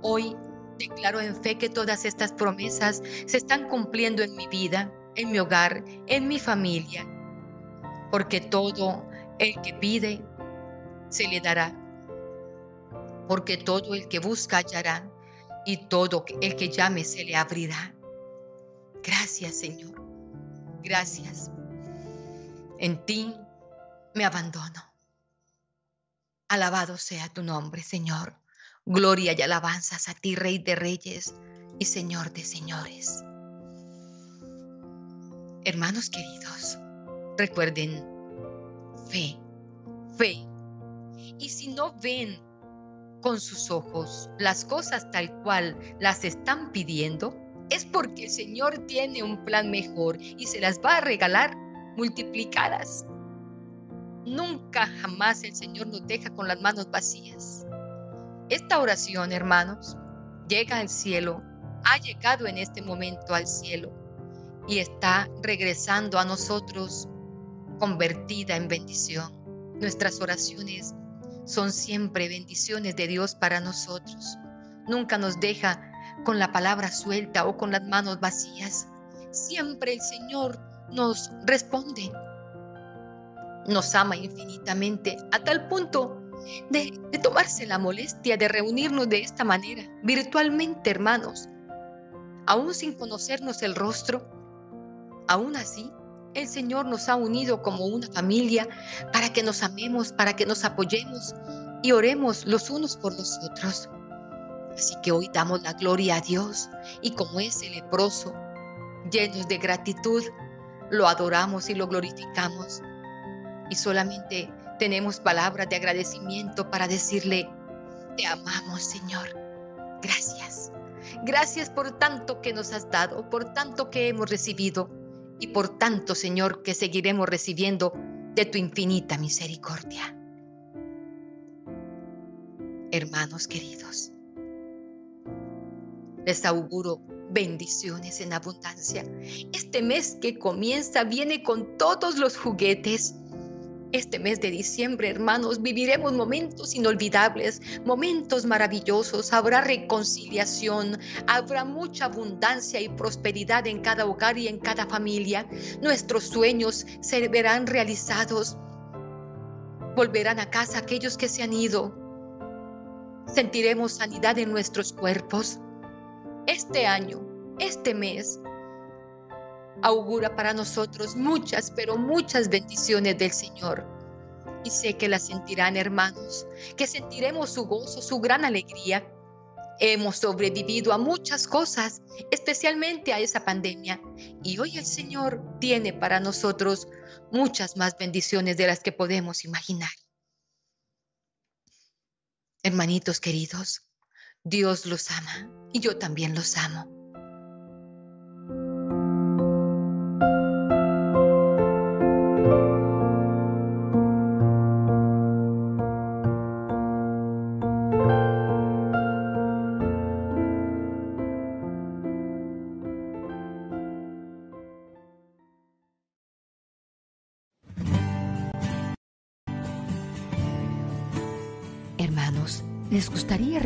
Hoy declaro en fe que todas estas promesas se están cumpliendo en mi vida, en mi hogar, en mi familia, porque todo el que pide se le dará, porque todo el que busca hallará y todo el que llame se le abrirá. Gracias Señor, gracias. En ti me abandono. Alabado sea tu nombre, Señor. Gloria y alabanzas a ti, Rey de Reyes y Señor de Señores. Hermanos queridos, recuerden, fe, fe. Y si no ven con sus ojos las cosas tal cual las están pidiendo, es porque el Señor tiene un plan mejor y se las va a regalar multiplicadas. Nunca jamás el Señor nos deja con las manos vacías. Esta oración, hermanos, llega al cielo, ha llegado en este momento al cielo y está regresando a nosotros convertida en bendición. Nuestras oraciones son siempre bendiciones de Dios para nosotros. Nunca nos deja con la palabra suelta o con las manos vacías. Siempre el Señor nos responde. Nos ama infinitamente a tal punto de, tomarse la molestia de reunirnos de esta manera, virtualmente hermanos, aún sin conocernos el rostro. Aún así, el Señor nos ha unido como una familia para que nos amemos, para que nos apoyemos y oremos los unos por los otros. Así que hoy damos la gloria a Dios y como ese leproso, llenos de gratitud, lo adoramos y lo glorificamos. Y solamente tenemos palabras de agradecimiento para decirle, te amamos Señor. Gracias. Gracias por tanto que nos has dado, por tanto que hemos recibido y por tanto Señor que seguiremos recibiendo de tu infinita misericordia. Hermanos queridos, les auguro bendiciones en abundancia. Este mes que comienza viene con todos los juguetes. Este mes de diciembre, hermanos, viviremos momentos inolvidables, momentos maravillosos. Habrá reconciliación, habrá mucha abundancia y prosperidad en cada hogar y en cada familia. Nuestros sueños se verán realizados. Volverán a casa aquellos que se han ido. Sentiremos sanidad en nuestros cuerpos este año, este mes, augura para nosotros muchas, pero muchas bendiciones del Señor. Y sé que las sentirán hermanos, que sentiremos su gozo, su gran alegría. Hemos sobrevivido a muchas cosas, especialmente a esa pandemia. Y hoy el Señor tiene para nosotros muchas más bendiciones de las que podemos imaginar. Hermanitos queridos, Dios los ama y yo también los amo.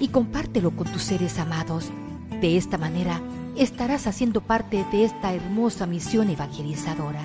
y compártelo con tus seres amados. De esta manera estarás haciendo parte de esta hermosa misión evangelizadora.